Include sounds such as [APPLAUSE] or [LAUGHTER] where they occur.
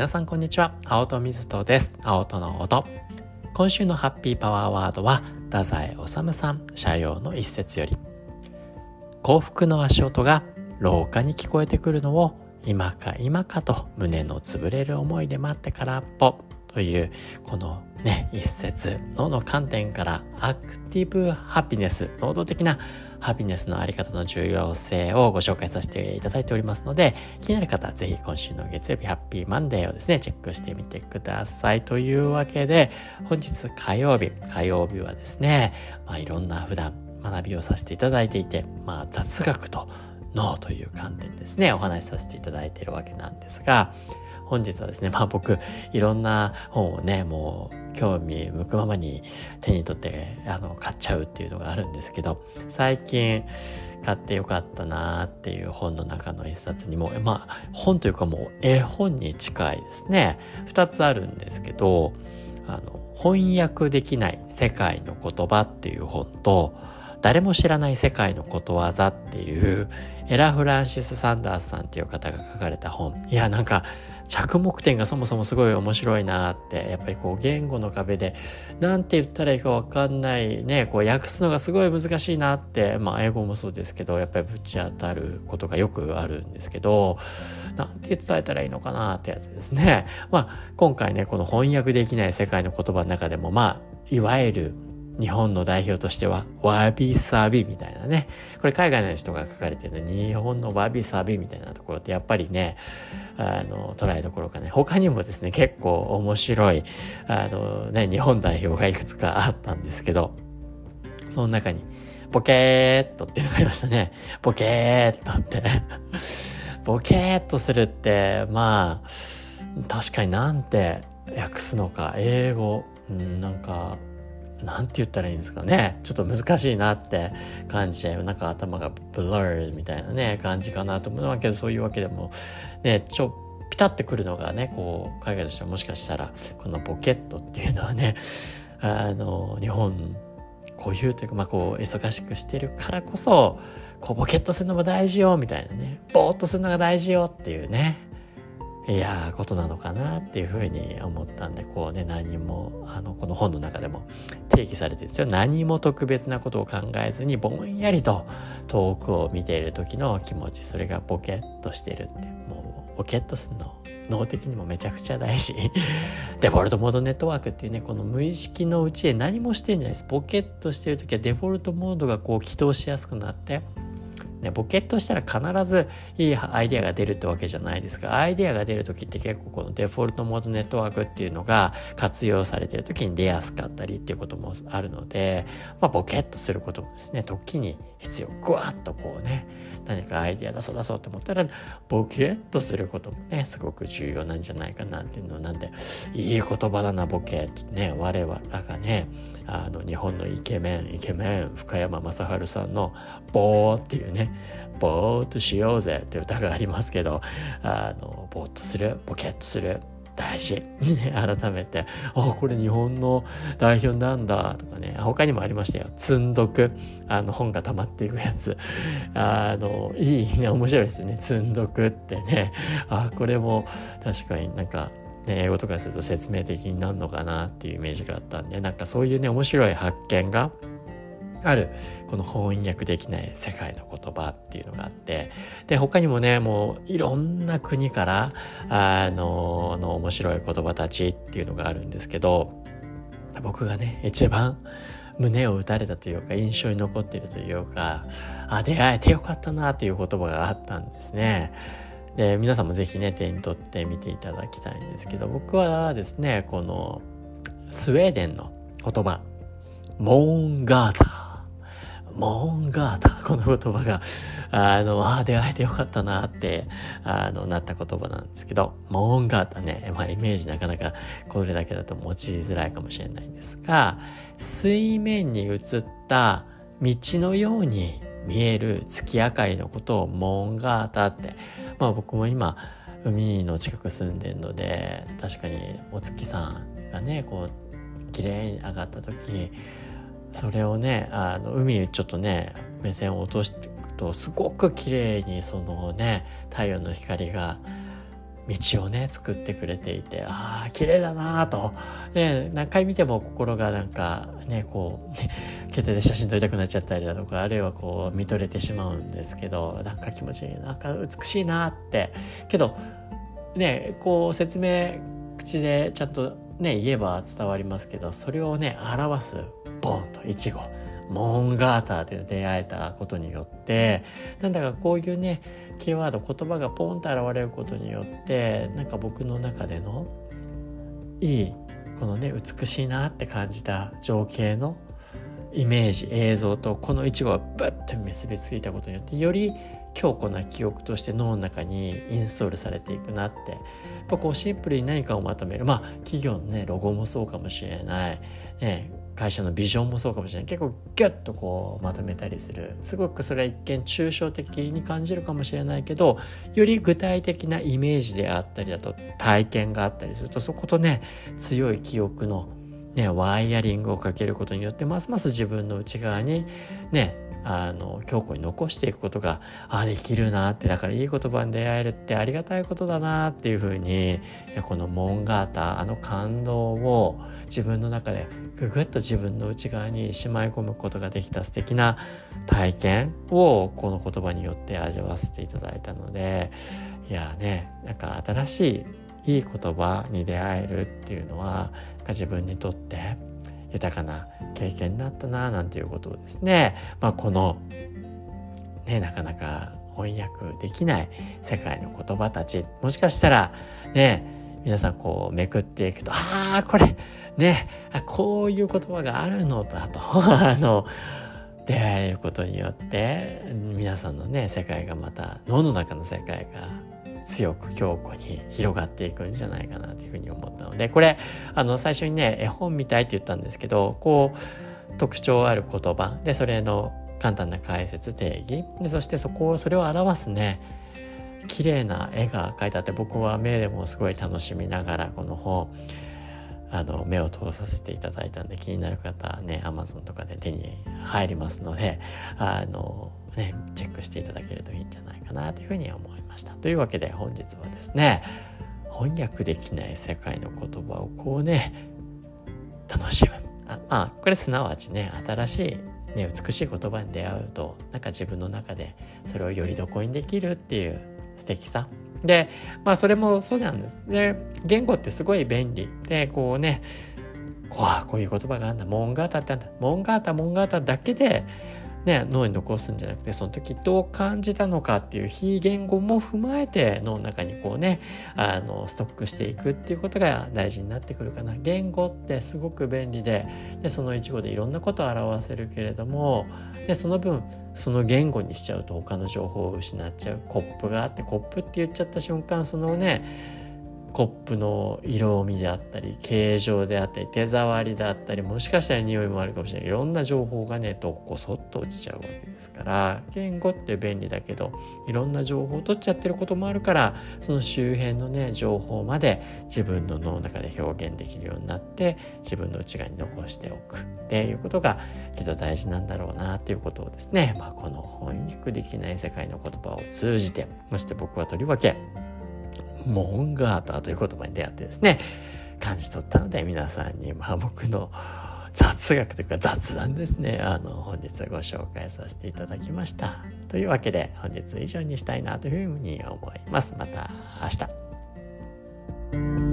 皆さんこんにちは。青戸水戸です。青戸の音。今週のハッピーパワーワードは太宰治さん社用の一節より。幸福の足音が廊下に聞こえてくるのを今か今かと胸のつぶれる思いで待ってからっぽ。というこのね一節脳の観点からアクティブハピネス能動的なハピネスのあり方の重要性をご紹介させていただいておりますので気になる方はぜひ今週の月曜日ハッピーマンデーをですねチェックしてみてください。というわけで本日火曜日火曜日はですね、まあ、いろんな普段学びをさせていただいていて、まあ、雑学と脳という観点ですねお話しさせていただいているわけなんですが本日はですね、まあ僕、いろんな本をね、もう興味向くままに手に取ってあの買っちゃうっていうのがあるんですけど、最近買ってよかったなっていう本の中の一冊にも、まあ本というかもう絵本に近いですね。二つあるんですけど、あの、翻訳できない世界の言葉っていう本と、誰も知らない世界のことわざっていうエラ・フランシス・サンダースさんっていう方が書かれた本。いや、なんか着目点がそもそもすごい面白いなってやっぱりこう言語の壁で何て言ったらいいか分かんないねこう訳すのがすごい難しいなってまあ英語もそうですけどやっぱりぶち当たることがよくあるんですけど何て伝えたらいいのかなってやつですね。まあ今回ねこの翻訳できない世界の言葉の中でもまあいわゆる日本の代表としては、わびさびみたいなね。これ海外の人が書かれてるの日本のわびさびみたいなところってやっぱりね、あの、捉えどころかね、他にもですね、結構面白い、あのね、日本代表がいくつかあったんですけど、その中に、ボケーっとっていうのがありましたね。ボケーっとって。[LAUGHS] ボケーっとするって、まあ、確かになんて訳すのか、英語、うん、なんか、なんて言ったらいいんですかね。ちょっと難しいなって感じちゃう。なんか頭が blur みたいなね、感じかなと思うわけど、そういうわけでも、ね、ちょ、ピタってくるのがね、こう、海外としてはもしかしたら、このポケットっていうのはね、[LAUGHS] あの、日本固有というか、まあこう、忙しくしてるからこそ、こう、ボケットするのも大事よ、みたいなね、ぼーっとするのが大事よっていうね、やことなのかなっていうふうに思ったんでこうね何もあのこの本の中でも定義されてるんですよ。何も特別なことを考えずにぼんやりと遠くを見ている時の気持ち。それがボケッとしてるって。もうボケッとするの。脳的にもめちゃくちゃ大事 [LAUGHS] デフォルトモードネットワークっていうねこの無意識のうちで何もしてんじゃないです。ボケッとしてる時はデフォルトモードがこう起動しやすくなってね、ボケっとしたら必ずいいアイデアが出るってわけじゃないですが、アイデアが出るときって結構このデフォルトモードネットワークっていうのが活用されてるときに出やすかったりっていうこともあるので、まあ、ボケっとすることもですね、時に必要。ぐわっとこうね、何かアイデア出そう出そうと思ったら、ボケっとすることもね、すごく重要なんじゃないかなっていうのなんで、いい言葉だな、ボケとね、我々がね、あの、日本のイケメン、イケメン、深山雅治さんの、ボーっていうね、ぼーっとしようぜって歌がありますけど、あの、ぼーっとする、ボケっとする、大事。改めて、あ、これ日本の代表なんだとかね、他にもありましたよ。積んどく。あの、本が溜まっていくやつ。あの、いいね、面白いですね。積んどくってね。あ、これも確かになんか、英語とかすると説明的になるのかなっていうイメージがあったんで、なんかそういうね、面白い発見があるこの翻訳できない世界の言葉っていうのがあってで他にもねもういろんな国からあのの面白い言葉たちっていうのがあるんですけど僕がね一番胸を打たれたというか印象に残っているというかあ出会えてよかったなという言葉があったんですね。で皆さんもぜひね手に取ってみていただきたいんですけど僕はですねこのスウェーデンの言葉モーンガーターモンガータ、[LAUGHS] この言葉が、あの、ああ、出会えてよかったなって、あの、なった言葉なんですけど、モーンガータね、まあ、イメージなかなかこれだけだと持ちづらいかもしれないんですが、水面に映った道のように見える月明かりのことをモーンガータって、まあ僕も今、海の近く住んでるので、確かにお月さんがね、こう、綺麗に上がった時、それをねあの海にちょっとね目線を落としていくとすごく綺麗にそのね太陽の光が道をね作ってくれていてああ綺麗だなと、ね、何回見ても心がなんかねこうね携帯で写真撮りたくなっちゃったりだとかあるいはこう見とれてしまうんですけどなんか気持ちいいなんか美しいなって。けどねこう説明口でちゃんとね言えば伝わりますけどそれをね表すボンとイチゴモンガーターで出会えたことによってなんだかこういうねキーワード言葉がポンと現れることによってなんか僕の中でのいいこのね美しいなって感じた情景のイメージ映像とこのイチゴがブッと結びついたことによってより強固な記憶として脳の中にインストールされていくなってやっぱこうシンプルに何かをまとめる。まあ企業のねロゴもそうかもしれない、ね、会社のビジョンもそうかもしれない。結構ギュッとこうまとめたりする。すごくそれは一見抽象的に感じるかもしれないけどより具体的なイメージであったりだと体験があったりするとそことね強い記憶のねワイヤリングをかけることによってますます自分の内側にねあの強固に残していくことがあできるなってだからいい言葉に出会えるってありがたいことだなっていうふうにこのモンガータあの感動を自分の中でぐぐっと自分の内側にしまい込むことができた素敵な体験をこの言葉によって味わわせていただいたのでいやねなんか新しいいい言葉に出会えるっていうのは自分にとって豊かな経験になったななんていうことをですね、まあ、このねなかなか翻訳できない世界の言葉たちもしかしたらね皆さんこうめくっていくとああこれねあこういう言葉があるのだと [LAUGHS] あの出会えることによって皆さんのね世界がまた脳の中の世界が強く強固に広がっていくんじゃないかなというふうに思ったのでこれあの最初にね絵本みたいって言ったんですけどこう特徴ある言葉でそれの簡単な解説定義でそしてそこをそれを表すね綺麗な絵が描いてあって僕は目でもすごい楽しみながらこの本あの目を通させていただいたんで気になる方ね Amazon とかで手に入りますのであの、ね、チェックしていただけるといいんじゃないかなというふうに思いました。というわけで本日はですね翻訳できない世界の言葉をこうね楽しむあまあこれすなわちね新しい、ね、美しい言葉に出会うとなんか自分の中でそれをよりどこにできるっていう素敵さでまあそれもそうなんです。で言語ってすごい便利。でこうねこうこういう言葉があんだ。モンガータってあんだ。モンガータモンガータだけでね、脳に残すんじゃなくてその時どう感じたのかっていう非言語も踏まえて脳の中にこうねあのストックしていくっていうことが大事になってくるかな。言語ってすごく便利ででその一語でいろんなことを表せるけれどもでその分その言語にしちゃうと他の情報を失っちゃう。コップがあってコップって言っちゃった瞬間そのねコップの色味であったり形状であったり手触りであったりもしかしたら匂いもあるかもしれない。いろんな情報がねどこそっと落ちちゃうわけですから言語って便利だけどいろんな情報を取っちゃってることもあるからその周辺のね情報まで自分の脳の中で表現できるようになって自分の内側に残しておく。っていうことがけど大事なんだろうなっていうことをですね、まあ、この翻訳できない世界の言葉を通じてそして僕はとりわけモンガーターという言葉に出会ってですね、感じ取ったので皆さんに、まあ僕の雑学というか雑談ですね、あの、本日ご紹介させていただきました。というわけで本日以上にしたいなというふうに思います。また明日。